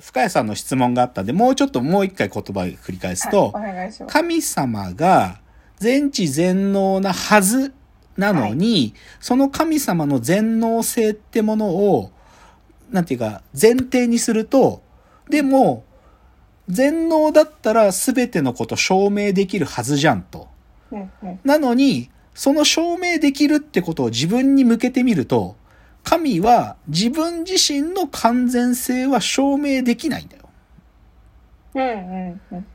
深谷さんの質問があったんで、もうちょっともう一回言葉を繰り返すと、はい、す。神様が全知全能なはずなのに、その神様の全能性ってものを、なんていうか、前提にすると、でも、全能だったら全てのこと証明できるはずじゃんと。うんうんなのに、その証明できるってことを自分に向けてみると、神は自分自身の完全性は証明できないんだよ。うんうんうん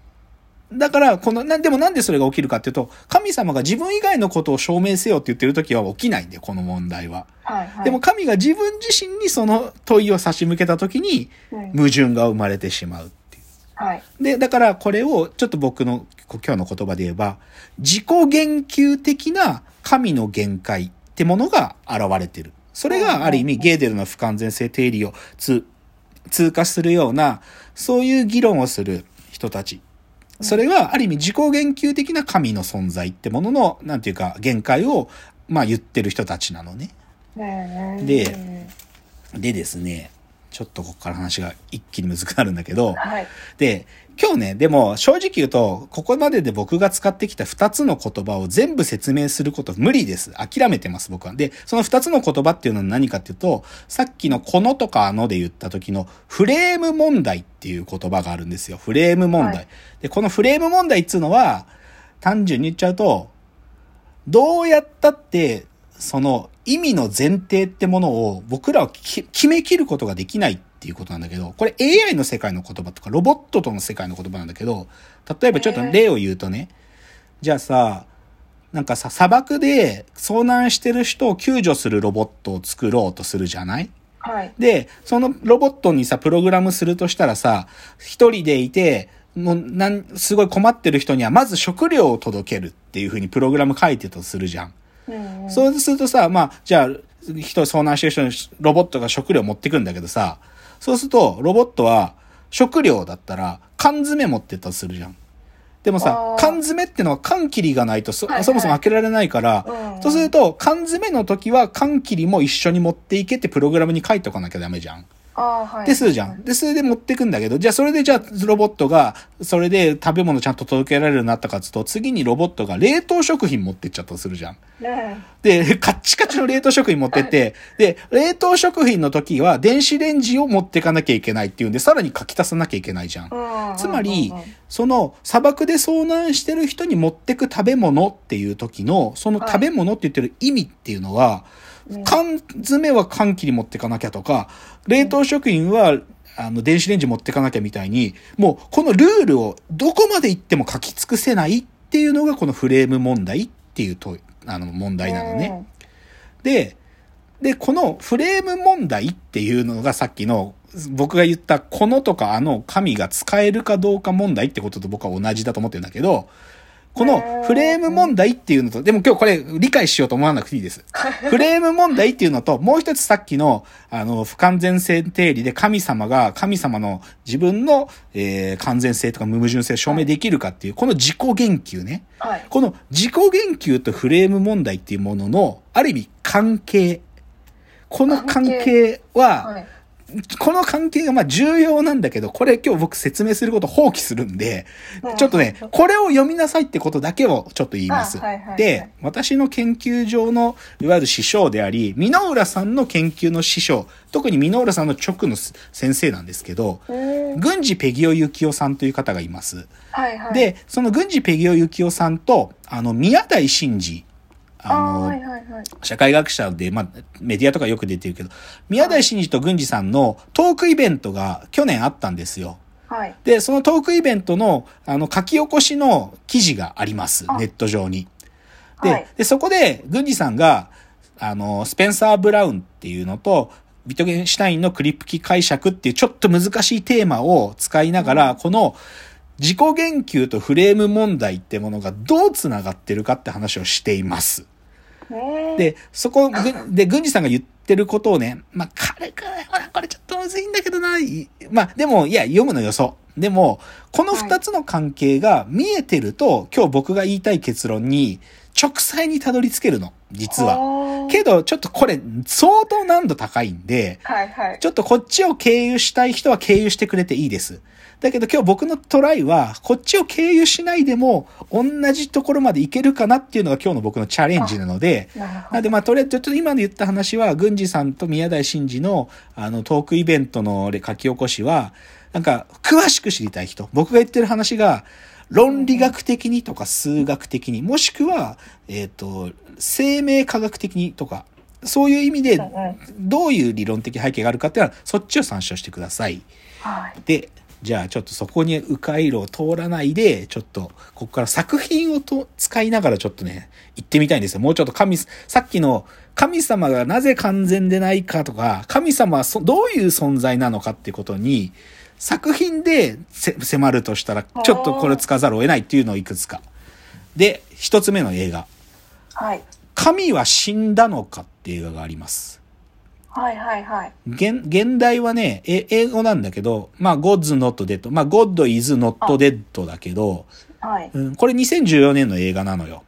だから、この、な、でもなんでそれが起きるかっていうと、神様が自分以外のことを証明せよって言ってる時は起きないんだよ、この問題は。はいはい。でも神が自分自身にその問いを差し向けた時に、うん、矛盾が生まれてしまうっていう。はい。で、だからこれをちょっと僕の今日の言葉で言えば、自己言及的な神の限界ってものが現れてる。それがある意味ゲーデルの不完全性定理を通通過するような、そういう議論をする人たち。それがある意味自己言及的な神の存在ってものの、なんていうか限界を、まあ言ってる人たちなのね。うんででですね、ちょっとここから話が一気に難くなるんだけど、はい。で、今日ね、でも正直言うと、ここまでで僕が使ってきた二つの言葉を全部説明すること無理です。諦めてます、僕は。で、その二つの言葉っていうのは何かっていうと、さっきのこのとかあので言った時のフレーム問題っていう言葉があるんですよ。フレーム問題。はいで、このフレーム問題っていうのは、単純に言っちゃうと、どうやったって、その意味の前提ってものを僕らはき決めきることができないっていうことなんだけど、これ AI の世界の言葉とかロボットとの世界の言葉なんだけど、例えばちょっと例を言うとね、じゃあさ、なんかさ、砂漠で遭難してる人を救助するロボットを作ろうとするじゃない？はい。で、そのロボットにさ、プログラムするとしたらさ、一人でいて、もう、なん、すごい困ってる人には、まず食料を届けるっていう風にプログラム書いてたとするじゃん。うんうんそうするとさ、まあ、じゃあ、人遭難してる人にロボットが食料持ってくんだけどさ、そうすると、ロボットは食料だったら缶詰持ってったとするじゃん。でもさ缶詰ってのは缶切りがないとそ,、はいはいそもそも開けられないから、うんそうすると缶詰の時は缶切りも一緒に持っていけってプログラムに書いとかなきゃダメじゃん。でするじゃん。で、それで持ってくんだけど、じゃあそれでじゃあロボットが、それで食べ物ちゃんと届けられるようになったかっつうと、次にロボットが冷凍食品持ってっちゃったとするじゃん。ねで、カッチカチの冷凍食品持ってって、で、冷凍食品の時は電子レンジを持ってかなきゃいけないっていうんで、さらに書き足さなきゃいけないじゃん。うんつまりその砂漠で遭難してる人に持ってく食べ物っていう時の、その食べ物って言ってる意味っていうのは、うん缶詰は缶切り持ってかなきゃとか、冷凍食品は、あの、電子レンジ持ってかなきゃみたいに、もう、このルールをどこまで行っても書き尽くせないっていうのが、このフレーム問題っていうと、あの、問題なのね。で、で、このフレーム問題っていうのがさっきの僕が言ったこのとかあの神が使えるかどうか問題ってことと僕は同じだと思ってるんだけど、このフレーム問題っていうのと、でも今日これ理解しようと思わなくていいです。フレーム問題っていうのと、もう一つさっきの、あの、不完全性定理で神様が神様の自分の、えー完全性とか無矛盾性を証明できるかっていう、この自己言及ね。はい。この自己言及とフレーム問題っていうものの、ある意味関係。この関係は、はい。この関係がまあ重要なんだけど、これ今日僕説明すること放棄するんでうん、ちょっとね、これを読みなさいってことだけをちょっと言いますあはいはいは。いで、私の研究上の、いわゆる師匠であり、箕浦さんの研究の師匠、特に箕浦さんの直の先生なんですけど、うん郡司ペギオ幸雄さんという方がいます。はいはい。、で、その郡司ペギオ幸雄さんと、あの、宮台真司、あの、はいはいはい。社会学者で、まあ、メディアとかよく出てるけど、宮台真司と郡司さんのトークイベントが去年あったんですよ。はい。で、そのトークイベントの、あの、書き起こしの記事があります。あネット上に。で、はいで、そこで、郡司さんが、あの、スペンサー・ブラウンっていうのと、ビトゲンシュタインのクリプキ解釈っていうちょっと難しいテーマを使いながら、この自己言及とフレーム問題ってものがどう繋がってるかって話をしています。で、そこ、で、郡司さんが言ってることをね、まあ、軽く、ほら、これちょっとむずいんだけどな、まあ、でも、いや、読むのよそ。でも、この二つの関係が見えてると、今日僕が言いたい結論に、直裁にたどり着けるの。実は。はけど、ちょっとこれ、相当難度高いんで、はいはい。ちょっとこっちを経由したい人は経由してくれていいです。だけど今日僕のトライは、こっちを経由しないでも、同じところまで行けるかなっていうのが今日の僕のチャレンジなので、なるほど。なんでまあとりあえずちょっと今で言った話は、郡司さんと宮台真司のあのトークイベントの書き起こしは、なんか詳しく知りたい人、僕が言ってる話が、論理学的にとか数学的に、もしくは、えっ、と、生命科学的にとか、そういう意味でどういう理論的背景があるかっていうのは、そっちを参照してください。はい。で、じゃあちょっとそこに迂回路を通らないで、ちょっと、ここから作品をと使いながらちょっとね、行ってみたいんですよ。もうちょっと神、さっきの神様がなぜ完全でないかとか、神様はそどういう存在なのかっていうことに、作品でせ迫るとしたら、ちょっとこれを使わざるを得ないっていうのをいくつか。で、一つ目の映画。はい。神は死んだのかって映画があります。はいはいはい。現現代はね、え英語なんだけど、まあ、God's not dead。まあ、God is not dead だけど、はい。うん、これ2014年の映画なのよ。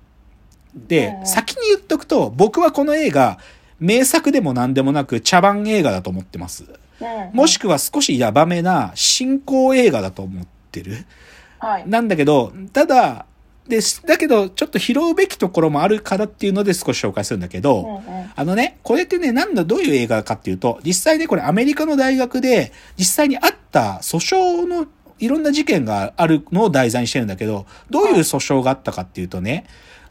で、先に言っとくと、僕はこの映画、名作でも何でもなく茶番映画だと思ってます。うんもしくは少しヤバめな進行映画だと思ってる。はい。なんだけど、ただ、です。だけど、ちょっと拾うべきところもあるからっていうので少し紹介するんだけど、うんうんあのね、これってね、なんだ、どういう映画かっていうと、実際ね、これアメリカの大学で、実際にあった訴訟のいろんな事件があるのを題材にしてるんだけど、どういう訴訟があったかっていうとね、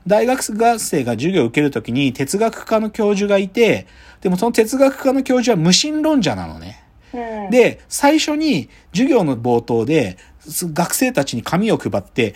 大学生が授業を受けるときに哲学科の教授がいて、でもその哲学科の教授は無神論者なのね。うん、で、最初に授業の冒頭で、す学生たちに紙を配って、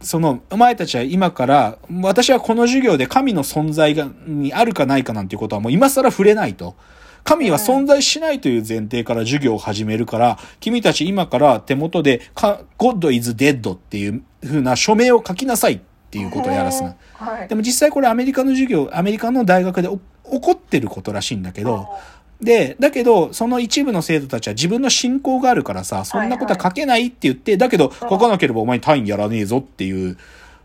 その、お前たちは今から、私はこの授業で神の存在が、にあるかないかなんていうことはもう今更触れないと。神は存在しないという前提から授業を始めるから、君たち今から手元で、か God is dead っていう風な署名を書きなさいっていうことをやらすな。はい。でも実際これアメリカの授業、アメリカの大学でお起こってることらしいんだけど、で、だけど、その一部の生徒たちは自分の信仰があるからさ、そんなことは書けないって言って、だけど、書かなければお前に単位やらねえぞっていう、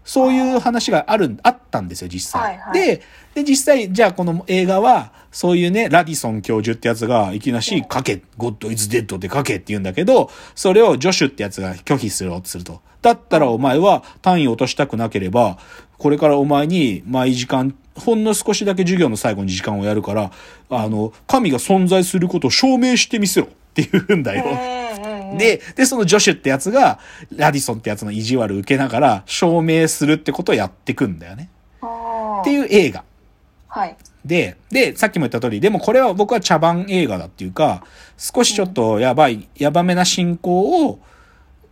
そういう話がある、あったんですよ、実際。はいはいで、で、実際、じゃあこの映画は、そういうね、ラディソン教授ってやつが、いきなし、書け、God is dead って書けって言うんだけど、それをジョシュってやつが拒否するとすると。だったらお前は単位を落としたくなければ、これからお前に毎時間、ほんの少しだけ授業の最後に時間をやるから、あの、神が存在することを証明してみせろって言うんだよ。で、で、そのジョシュってやつが、ラディソンってやつの意地悪受けながら、証明するってことをやってくんだよね。あっていう映画。はい。で、で、さっきも言った通り、でもこれは僕は茶番映画だっていうか、少しちょっとやばい、やばめな進行を、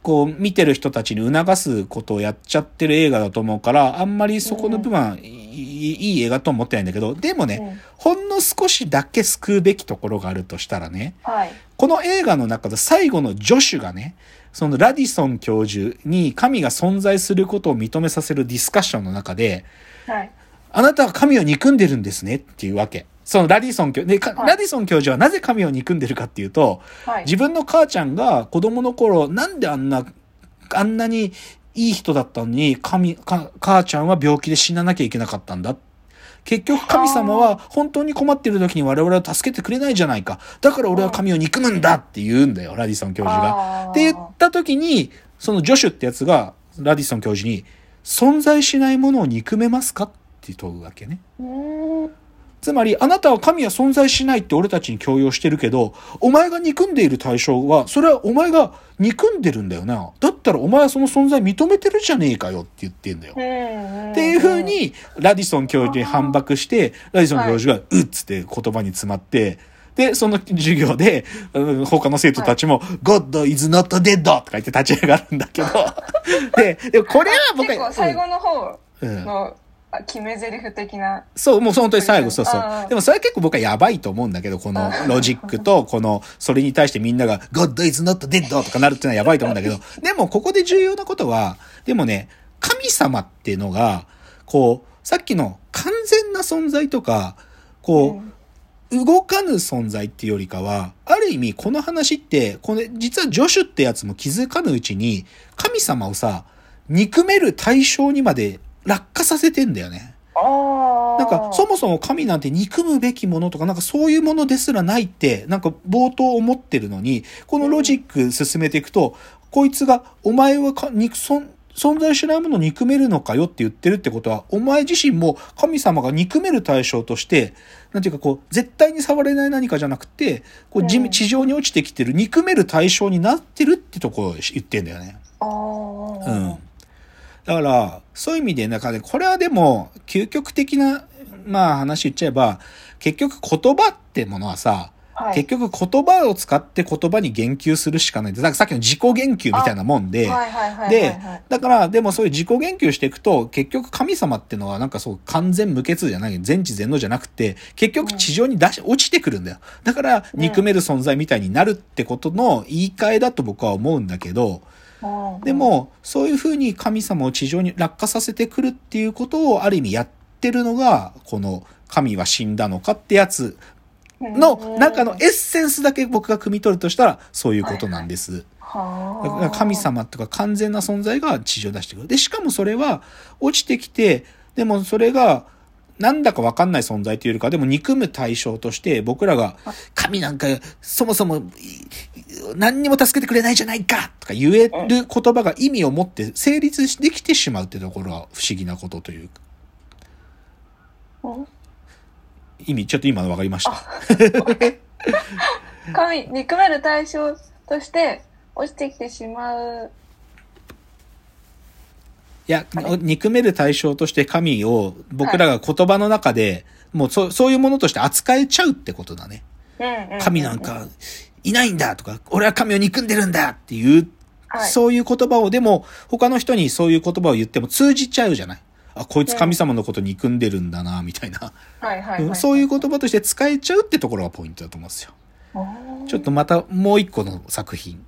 こう、見てる人たちに促すことをやっちゃってる映画だと思うから、あんまりそこの部分はいいいい映画と思ってないんだけど、でもね、うんほんの少しだけ救うべきところがあるとしたらね、はい。この映画の中で最後のジョシュがね、そのラディソン教授に神が存在することを認めさせるディスカッションの中で、はい。あなたは神を憎んでるんですねっていうわけ。そのラディソン教で、かはいラディソン教授はなぜ神を憎んでるかっていうと、はい。自分の母ちゃんが子供の頃、なんであんな、あんなにいい人だったのに、神、か母ちゃんは病気で死ななきゃいけなかったんだ？結局神様は本当に困ってる時に我々を助けてくれないじゃないか。だから俺は神を憎むんだって言うんだよ、ラディソン教授が。って言った時に、そのジョシュってやつが、ラディソン教授に、存在しないものを憎めますか？って問うわけね。つまり、あなたは神は存在しないって俺たちに強要してるけど、お前が憎んでいる対象は、それはお前が憎んでるんだよな。だったらお前はその存在認めてるじゃねえかよって言ってんだよ。っていう風に、ラディソン教授に反駁して、ラディソン教授が、うっつって言葉に詰まって、で、その授業で、うん他の生徒たちも、God is not dead! とか言って立ち上がるんだけど、で、でもこれは僕は、結構最後の方うん決め台詞的な。そう、もう本当に最後、そうそ。うでもそれは結構僕はやばいと思うんだけど、このロジックと、この、それに対してみんなが、God is not dead! とかなるっていうのはやばいと思うんだけど、でもここで重要なことは、でもね、神様っていうのが、こう、さっきの完全な存在とか、こう、動かぬ存在っていうよりかは、ある意味この話って、これ実はジョシュってやつも気づかぬうちに、神様をさ、憎める対象にまで落下させてんだよね。あなんか、そもそも神なんて憎むべきものとか、なんかそういうものですらないって、なんか冒頭思ってるのに、このロジック進めていくと、こいつが、お前はか憎存存在しないものを憎めるのかよって言ってるってことは、お前自身も神様が憎める対象として、なんていうかこう、絶対に触れない何かじゃなくて、こう地うん地上に落ちてきてる憎める対象になってるってところを言ってんだよね。あうーん。だから、そういう意味で、なんかね、これはでも、究極的な、まあ話言っちゃえば、結局言葉ってものはさ、はい。結局言葉を使って言葉に言及するしかないだからさっきの自己言及みたいなもんで、ではい、だから、でもそういう自己言及していくと、結局神様ってのはなんかそう完全無欠じゃない、全知全能じゃなくて、結局地上に出し、落ちてくるんだよ。だから、憎める存在みたいになるってことの言い換えだと僕は思うんだけど、うんでも、そういうふうに神様を地上に落下させてくるっていうことをある意味やってるのが、この神は死んだのかってやつの中のエッセンスだけ僕が汲み取るとしたら、そういうことなんです。神様とか完全な存在が地上に出してくる。で、しかもそれは落ちてきて、でもそれがなんだかわかんない存在というよりか、でも憎む対象として僕らが神なんかそもそもい何にも助けてくれないじゃないかとか言える言葉が意味を持って成立できてしまうってところは不思議なことというか。うん意味、ちょっと今のわかりました。神、憎める対象として落ちてきてしまう。いや憎める対象として神を僕らが言葉の中で、もうそそういうものとして扱えちゃうってことだね。神なんかいないんだとか、俺は神を憎んでるんだっていう、はいそういう言葉を、でも他の人にそういう言葉を言っても通じちゃうじゃない。あ、こいつ神様のこと憎んでるんだな、みたいな。はいはいはい。そういう言葉として使えちゃうってところがポイントだと思うんですよ。ちょっとまたもう一個の作品